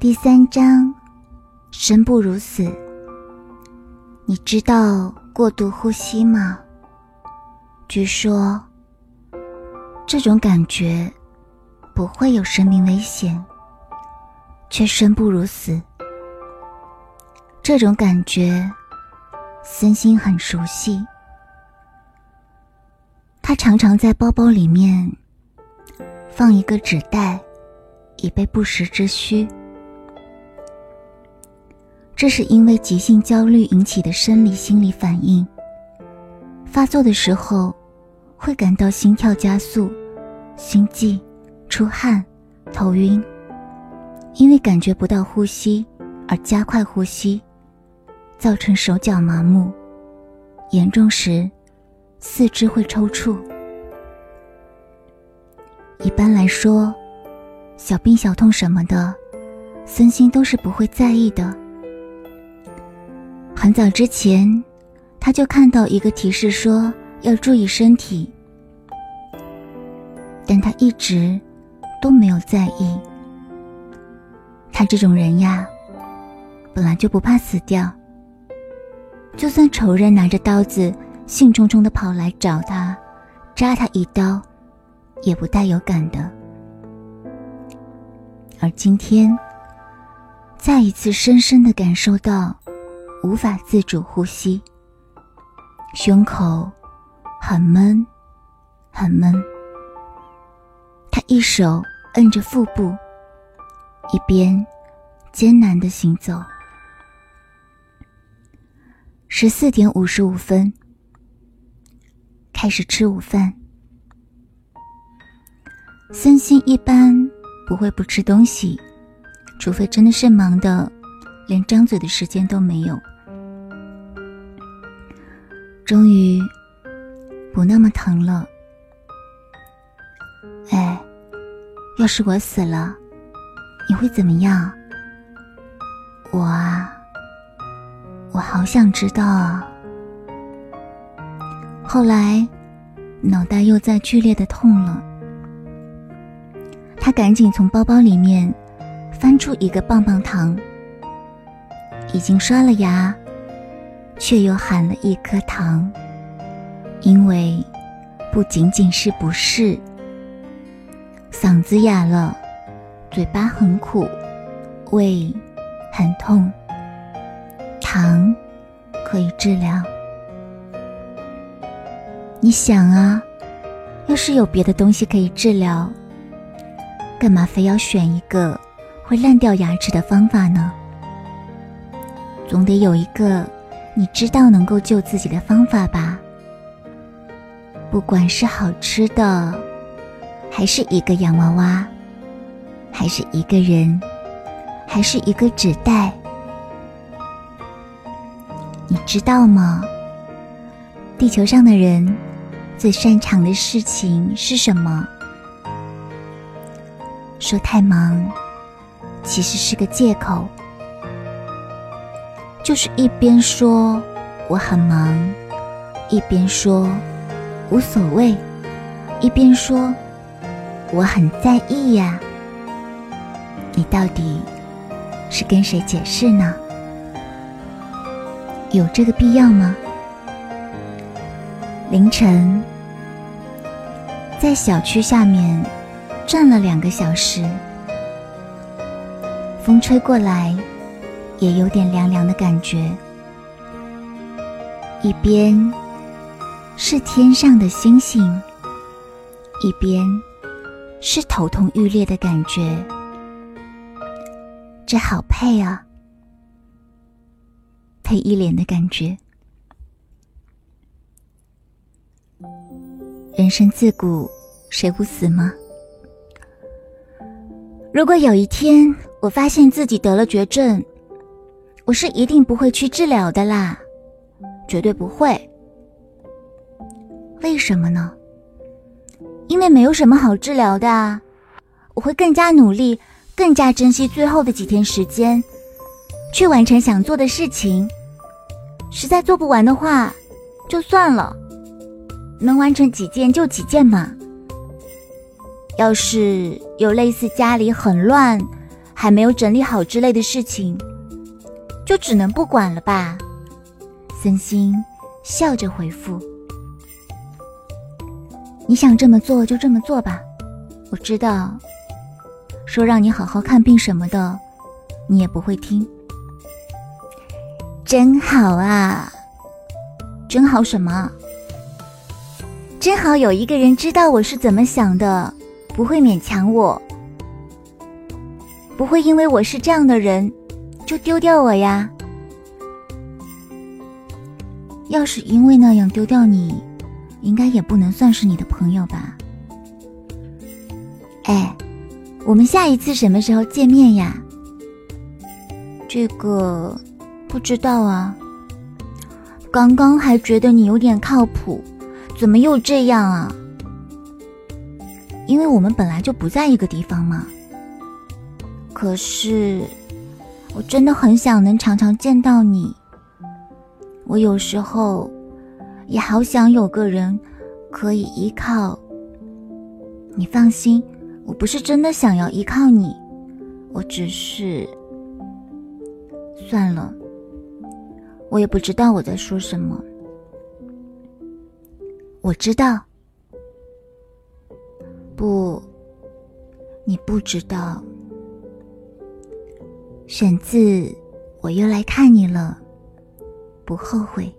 第三章，生不如死。你知道过度呼吸吗？据说，这种感觉不会有生命危险，却生不如死。这种感觉，森心很熟悉。他常常在包包里面放一个纸袋，以备不时之需。这是因为急性焦虑引起的生理心理反应。发作的时候，会感到心跳加速、心悸、出汗、头晕，因为感觉不到呼吸而加快呼吸，造成手脚麻木，严重时四肢会抽搐。一般来说，小病小痛什么的，身心都是不会在意的。很早之前，他就看到一个提示说要注意身体，但他一直都没有在意。他这种人呀，本来就不怕死掉，就算仇人拿着刀子兴冲冲的跑来找他，扎他一刀，也不带有感的。而今天，再一次深深的感受到。无法自主呼吸，胸口很闷，很闷。他一手摁着腹部，一边艰难的行走。十四点五十五分，开始吃午饭。森心一般不会不吃东西，除非真的是忙的，连张嘴的时间都没有。终于不那么疼了。哎，要是我死了，你会怎么样？我啊，我好想知道啊。后来，脑袋又在剧烈的痛了。他赶紧从包包里面翻出一个棒棒糖，已经刷了牙。却又含了一颗糖，因为不仅仅是不适，嗓子哑了，嘴巴很苦，胃很痛，糖可以治疗。你想啊，要是有别的东西可以治疗，干嘛非要选一个会烂掉牙齿的方法呢？总得有一个。你知道能够救自己的方法吧？不管是好吃的，还是一个洋娃娃，还是一个人，还是一个纸袋，你知道吗？地球上的人最擅长的事情是什么？说太忙，其实是个借口。就是一边说我很忙，一边说无所谓，一边说我很在意呀。你到底是跟谁解释呢？有这个必要吗？凌晨在小区下面站了两个小时，风吹过来。也有点凉凉的感觉，一边是天上的星星，一边是头痛欲裂的感觉，这好配啊，配一脸的感觉。人生自古谁不死吗？如果有一天我发现自己得了绝症，我是一定不会去治疗的啦，绝对不会。为什么呢？因为没有什么好治疗的啊！我会更加努力，更加珍惜最后的几天时间，去完成想做的事情。实在做不完的话，就算了，能完成几件就几件嘛。要是有类似家里很乱、还没有整理好之类的事情，就只能不管了吧？森心笑着回复：“你想这么做就这么做吧，我知道，说让你好好看病什么的，你也不会听。真好啊，真好什么？真好有一个人知道我是怎么想的，不会勉强我。”不会因为我是这样的人，就丢掉我呀。要是因为那样丢掉你，应该也不能算是你的朋友吧？哎，我们下一次什么时候见面呀？这个不知道啊。刚刚还觉得你有点靠谱，怎么又这样啊？因为我们本来就不在一个地方嘛。可是，我真的很想能常常见到你。我有时候也好想有个人可以依靠。你放心，我不是真的想要依靠你，我只是……算了，我也不知道我在说什么。我知道，不，你不知道。选自《我又来看你了》，不后悔。